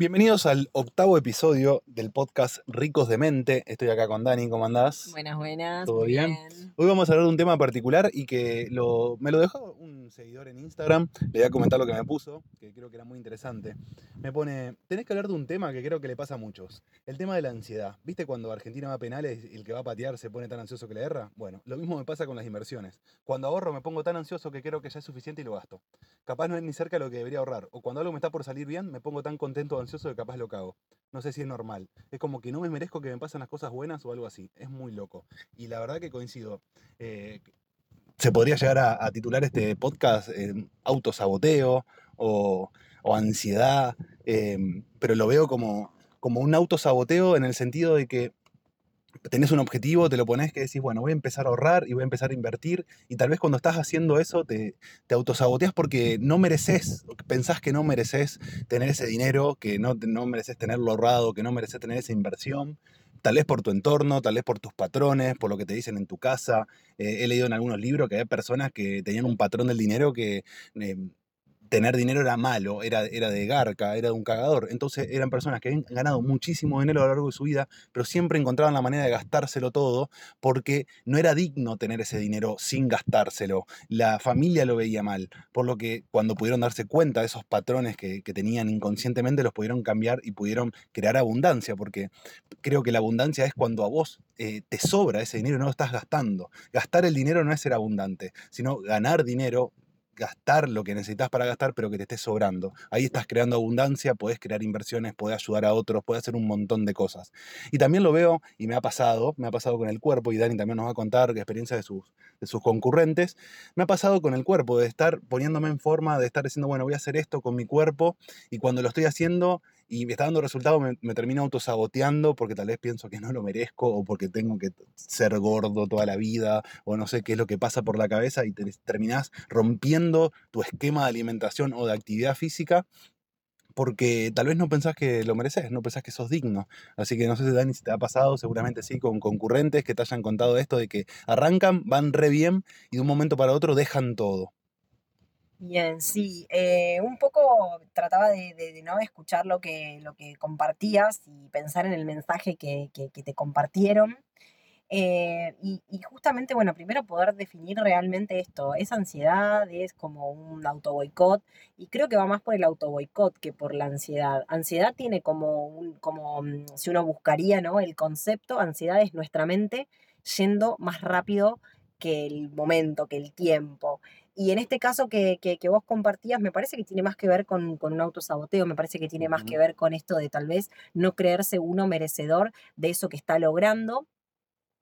Bienvenidos al octavo episodio del podcast Ricos de Mente. Estoy acá con Dani, ¿cómo andás? Buenas, buenas. ¿Todo muy bien? Hoy vamos a hablar de un tema particular y que lo- me lo dejó un seguidor en Instagram. Le voy a comentar lo que me puso, que creo que era muy interesante. Me pone, tenés que hablar de un tema que creo que le pasa a muchos. El tema de la ansiedad. ¿Viste cuando Argentina va a penales y el que va a patear se pone tan ansioso que le erra? Bueno, lo mismo me pasa con las inversiones. Cuando ahorro me pongo tan ansioso que creo que ya es suficiente y lo gasto. Capaz no es ni cerca de lo que debería ahorrar. O cuando algo me está por salir bien, me pongo tan contento o ansioso que capaz lo cago. No sé si es normal. Es como que no me merezco que me pasen las cosas buenas o algo así. Es muy loco. Y la verdad que coincido. Eh, se podría llegar a, titular este podcast eh, autosaboteo o, ansiedad, eh, pero lo veo como, como un autosaboteo en el sentido de que tenés un objetivo, te lo pones que decís, bueno, voy a empezar a ahorrar y voy a empezar a invertir, y tal vez cuando estás haciendo eso te, te autosaboteas porque no mereces, pensás que no mereces tener ese dinero, que no, no mereces tenerlo ahorrado, que no mereces tener esa inversión, tal vez por tu entorno, tal vez por tus patrones, por lo que te dicen en tu casa. Eh, he leído en algunos libros que hay personas que tenían un patrón del dinero que... eh, tener dinero era malo, era, era de garca, era de un cagador. Entonces eran personas que habían ganado muchísimo dinero a lo largo de su vida, pero siempre encontraban la manera de gastárselo todo porque no era digno tener ese dinero sin gastárselo. La familia lo veía mal, por lo que cuando pudieron darse cuenta de esos patrones que, que tenían inconscientemente, los pudieron cambiar y pudieron crear abundancia, porque creo que la abundancia es cuando a vos eh, te sobra ese dinero y no lo estás gastando. Gastar el dinero no es ser abundante, sino ganar dinero gastar lo que necesitas para gastar, pero que te esté sobrando. Ahí estás creando abundancia, podés crear inversiones, podés ayudar a otros, podés hacer un montón de cosas. Y también lo veo, y me ha pasado, me ha pasado con el cuerpo, y Dani también nos va a contar qué experiencia de sus, de sus concurrentes, me ha pasado con el cuerpo, de estar poniéndome en forma, de estar diciendo, bueno, voy a hacer esto con mi cuerpo, y cuando lo estoy haciendo y me está dando resultado, me, me termino autosaboteando porque tal vez pienso que no lo merezco, o porque tengo que ser gordo toda la vida, o no sé qué es lo que pasa por la cabeza, y te, terminás rompiendo tu esquema de alimentación o de actividad física porque tal vez no pensás que lo mereces, no pensás que sos digno. Así que no sé Dani si te ha pasado, seguramente sí, con concurrentes que te hayan contado esto de que arrancan, van re bien y de un momento para otro dejan todo. Bien, sí. eh, un poco trataba de, no escuchar lo que, lo que compartías y pensar en el mensaje que, que- te compartieron. Eh, y, y justamente, bueno, primero poder definir realmente esto. Es ansiedad, es como un auto boicot, y creo que va más por el auto boicot que por la ansiedad. Ansiedad tiene como un, como mm, si uno buscaría, ¿no? El concepto, ansiedad es nuestra mente yendo más rápido que el momento, que el tiempo. Y en este caso que, que- que vos compartías, me parece que tiene más que ver con, con un autosaboteo, me parece que tiene más que ver con esto de tal vez no creerse uno merecedor de eso que está logrando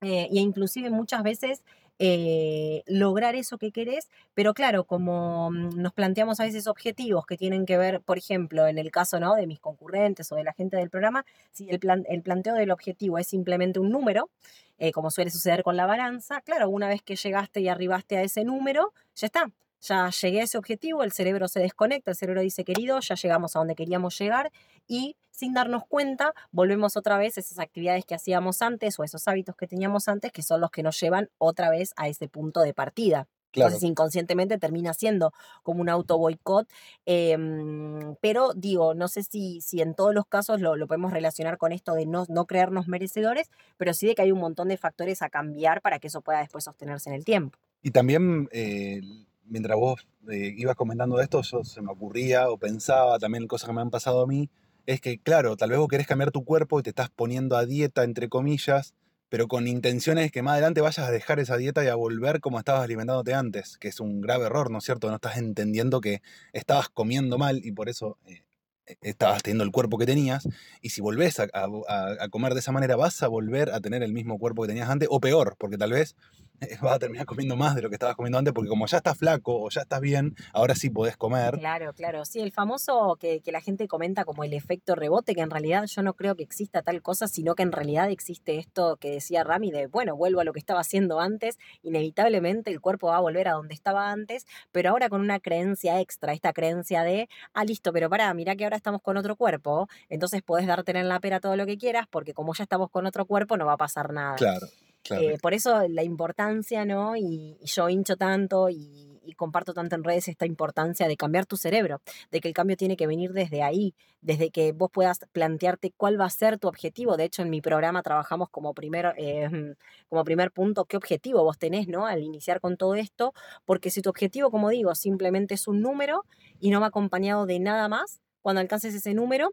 eh, y inclusive muchas veces eh, lograr eso que querés, pero claro, como mm, nos planteamos a veces objetivos que tienen que ver, por ejemplo, en el caso ¿no? de mis concurrentes o de la gente del programa, si el, plan- el planteo del objetivo es simplemente un número, eh, como suele suceder con la balanza, claro, una vez que llegaste y arribaste a ese número, ya está. Ya llegué a ese objetivo, el cerebro se desconecta, el cerebro dice, querido, ya llegamos a donde queríamos llegar y sin darnos cuenta, volvemos otra vez a esas actividades que hacíamos antes o esos hábitos que teníamos antes, que son los que nos llevan otra vez a ese punto de partida. Claro, Entonces, inconscientemente termina siendo como un auto boicot. em, pero digo, no sé si, si en todos los casos lo, lo podemos relacionar con esto de no, no creernos merecedores, pero sí de que hay un montón de factores a cambiar para que eso pueda después sostenerse en el tiempo. Y también, eh, mientras vos eh, ibas comentando esto, yo se me ocurría o pensaba también cosas que me han pasado a mí, es que, claro, tal vez vos querés cambiar tu cuerpo y te estás poniendo a dieta, entre comillas, pero con intenciones que más adelante vayas a dejar esa dieta y a volver como estabas alimentándote antes, que es un grave error, ¿no es cierto? No estás entendiendo que estabas comiendo mal y por eso eh, eh, estabas teniendo el cuerpo que tenías, y si volvés a, a- comer de esa manera, vas a volver a tener el mismo cuerpo que tenías antes, o peor, porque tal vez vas a terminar comiendo más de lo que estabas comiendo antes, porque como ya estás flaco o ya estás bien, ahora sí podés comer. Claro, claro. Sí, el famoso que, que la gente comenta como el efecto rebote, que en realidad yo no creo que exista tal cosa, sino que en realidad existe esto que decía Rami de, bueno, vuelvo a lo que estaba haciendo antes, inevitablemente el cuerpo va a volver a donde estaba antes, pero ahora con una creencia extra, esta creencia de, ah, listo, pero pará, mirá que ahora estamos con otro cuerpo, entonces podés darte en la pera todo lo que quieras, porque como ya estamos con otro cuerpo no va a pasar nada. Claro, Eh, por eso la importancia, ¿no? Y, yo hincho tanto y, y comparto tanto en redes esta importancia de cambiar tu cerebro, de que el cambio tiene que venir desde ahí, desde que vos puedas plantearte cuál va a ser tu objetivo. De hecho, en mi programa trabajamos como primer, em, como primer punto qué objetivo vos tenés, ¿no? Al iniciar con todo esto, porque si tu objetivo, como digo, simplemente es un número y no va acompañado de nada más, cuando alcances ese número,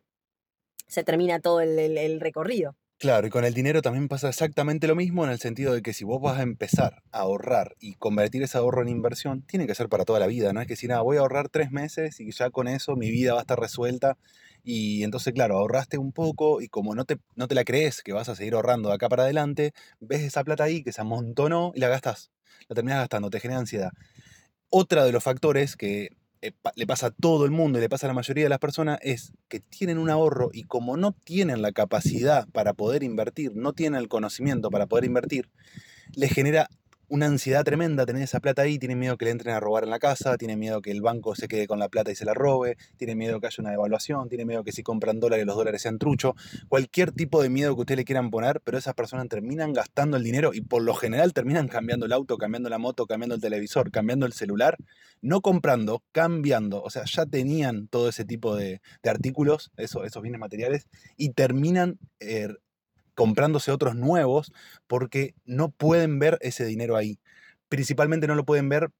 se termina todo el recorrido. Claro, y con el dinero también pasa exactamente lo mismo en el sentido de que si vos vas a empezar a ahorrar y convertir ese ahorro en inversión, tiene que ser para toda la vida, no es que si nada, voy a ahorrar tres meses y ya con eso mi vida va a estar resuelta y entonces, claro, ahorraste un poco y como no te, no te la crees que vas a seguir ahorrando de acá para adelante, ves esa plata ahí que se amontonó y la gastas, la terminas gastando, te genera ansiedad. Otra de los factores que le pasa a todo el mundo y le pasa a la mayoría de las personas es que tienen un ahorro y como no tienen la capacidad para poder invertir, no tienen el conocimiento para poder invertir, les genera una ansiedad tremenda tener esa plata ahí, tiene miedo que le entren a robar en la casa, tiene miedo que el banco se quede con la plata y se la robe, tiene miedo que haya una devaluación, tiene miedo que si compran dólares los dólares sean trucho, cualquier tipo de miedo que ustedes le quieran poner, pero esas personas terminan gastando el dinero y por lo general terminan cambiando el auto, cambiando la moto, cambiando el televisor, cambiando el celular, no comprando, cambiando, o sea, ya tenían todo ese tipo de, artículos, eso, esos bienes materiales, y terminan eh, comprándose otros nuevos porque no pueden ver ese dinero ahí. Principalmente no lo pueden ver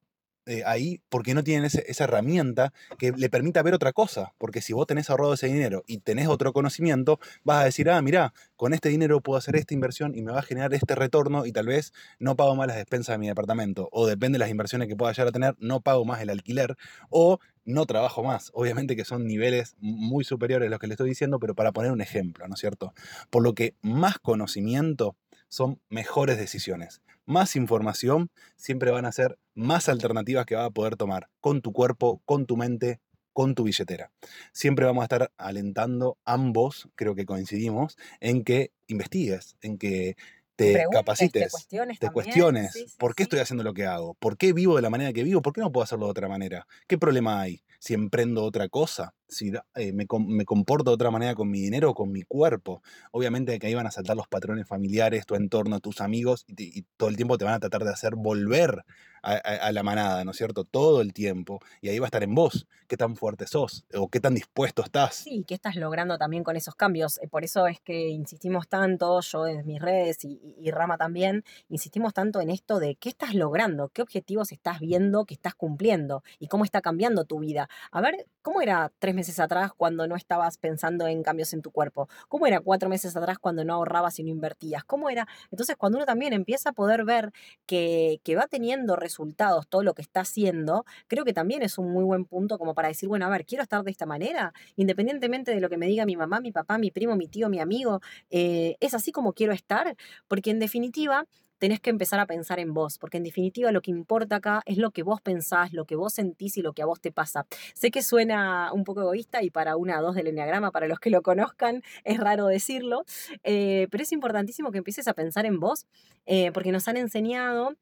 eh, ahí porque no tienen esa herramienta que le permita ver otra cosa. Porque si vos tenés ahorrado ese dinero y tenés otro conocimiento, vas a decir, ah, mira, con este dinero puedo hacer esta inversión y me va a generar este retorno y tal vez no pago más las despensas de mi departamento. O depende de las inversiones que pueda llegar a tener, no pago más el alquiler. O no trabajo más. Obviamente que son niveles muy superiores a los que le estoy diciendo, pero para poner un ejemplo, ¿no es cierto? Por lo que más conocimiento son mejores decisiones más información, siempre van a ser más alternativas que vas a poder tomar con tu cuerpo, con tu mente, con tu billetera. Siempre vamos a estar alentando ambos, creo que coincidimos, en que investigues, en que te capacites, te cuestiones, por qué estoy haciendo lo que hago, por qué vivo de la manera que vivo, por qué no puedo hacerlo de otra manera, qué problema hay, si emprendo otra cosa, si eh, me, comporto de otra manera con mi dinero o con mi cuerpo. Obviamente que ahí van a saltar los patrones familiares, tu entorno, tus amigos, y, todo el tiempo te van a tratar de hacer volver a, la manada, ¿no es cierto? Todo el tiempo. Y ahí va a estar en vos, qué tan fuerte sos o qué tan dispuesto estás. Sí, qué estás logrando también con esos cambios. Eh, por eso es que insistimos tanto, yo en mis redes y, y Rama también, insistimos tanto en esto de qué estás logrando, qué objetivos estás viendo que estás cumpliendo y cómo está cambiando tu vida. A ver, ¿cómo era tres meses atrás cuando no estabas pensando en cambios en tu cuerpo? ¿Cómo era cuatro meses atrás cuando no ahorrabas y no invertías? ¿Cómo era? Entonces, cuando uno también empieza a poder ver que, que va teniendo resultados todo lo que está haciendo, creo que también es un muy buen punto como para decir, bueno, a ver, quiero estar de esta manera, independientemente de lo que me diga mi mamá, mi papá, mi primo, mi tío, mi amigo, eh, es así como quiero estar, porque en definitiva tenés que empezar a pensar en vos, porque en definitiva lo que importa acá es lo que vos pensás, lo que vos sentís y lo que a vos te pasa. Sé que suena un poco egoísta y para una o dos del enneagrama, para los que lo conozcan, es raro decirlo, eh, pero es importantísimo que empieces a pensar en vos, eh, porque nos han enseñado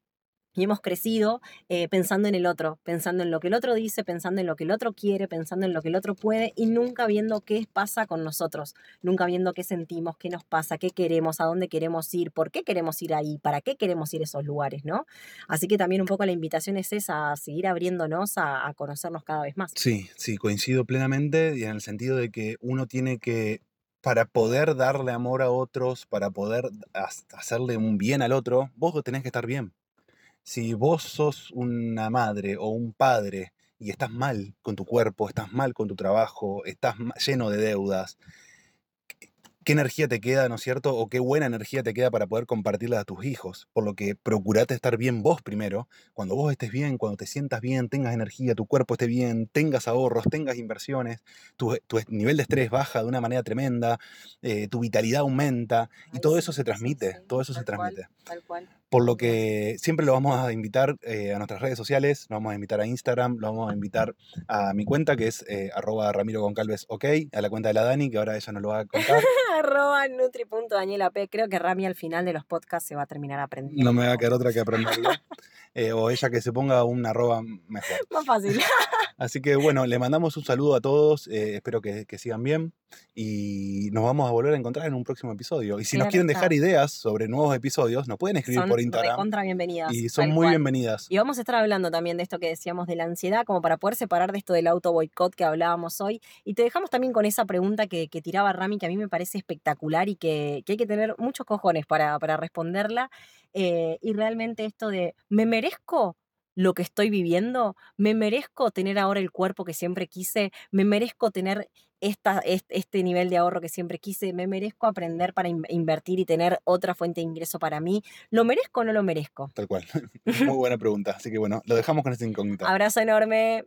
y hemos crecido eh, pensando en el otro, pensando en lo que el otro dice, pensando en lo que el otro quiere, pensando en lo que el otro puede y nunca viendo qué pasa con nosotros, nunca viendo qué sentimos, qué nos pasa, qué queremos, a dónde queremos ir, por qué queremos ir ahí, para qué queremos ir a esos lugares, ¿no? Así que también un poco la invitación es esa, a seguir abriéndonos a, a conocernos cada vez más. Sí, sí, coincido plenamente y en el sentido de que uno tiene que para poder darle amor a otros, para poder hacerle un bien al otro, vos tenés que estar bien si vos sos una madre o un padre y estás mal con tu cuerpo, estás mal con tu trabajo, estás lleno de deudas, qué energía te queda, ¿no es cierto? O qué buena energía te queda para poder compartirla a tus hijos. Por lo que procurate estar bien vos primero. Cuando vos estés bien, cuando te sientas bien, tengas energía, tu cuerpo esté bien, tengas ahorros, tengas inversiones, tu, nivel de estrés baja de una manera tremenda, eh, tu vitalidad aumenta y todo eso se transmite, todo eso se transmite. tal cual. Por lo que siempre lo vamos a invitar eh, a nuestras redes sociales, lo vamos a invitar a Instagram, lo vamos a invitar a mi cuenta que es eh, arroba Ramiro Goncalves OK, a la cuenta de la Dani, que ahora ella nos lo va a contar. arroba nutri.daniela P. Creo que Rami al final de los podcasts se va a terminar aprendiendo. No me va a quedar otra que aprenderlo. eh, o ella que se ponga un arroba mejor. Más fácil. Así que bueno, le mandamos un saludo a todos, eh, espero que, que sigan bien y nos vamos a volver a encontrar en un próximo episodio. Y si nos Claro quieren está. dejar ideas sobre nuevos episodios, nos pueden escribir Son por Instagram recontra bienvenidas. y son muy cual. bienvenidas. Y vamos a estar hablando también de esto que decíamos de la ansiedad, como para poder separar de esto del auto boicot que hablábamos hoy. Y te dejamos también con esa pregunta que, que tiraba Rami, que a mí me parece espectacular y que, que hay que tener muchos cojones para, para responderla. Eh, y realmente esto de, ¿me merezco? lo que estoy viviendo, me merezco tener ahora el cuerpo que siempre quise, me merezco tener esta, est- este nivel de ahorro que siempre quise, me merezco aprender para in- invertir y tener otra fuente de ingreso para mí, ¿lo merezco o no lo merezco? Tal cual. Muy buena pregunta. Así que bueno, lo dejamos con esta incógnita. Abrazo enorme.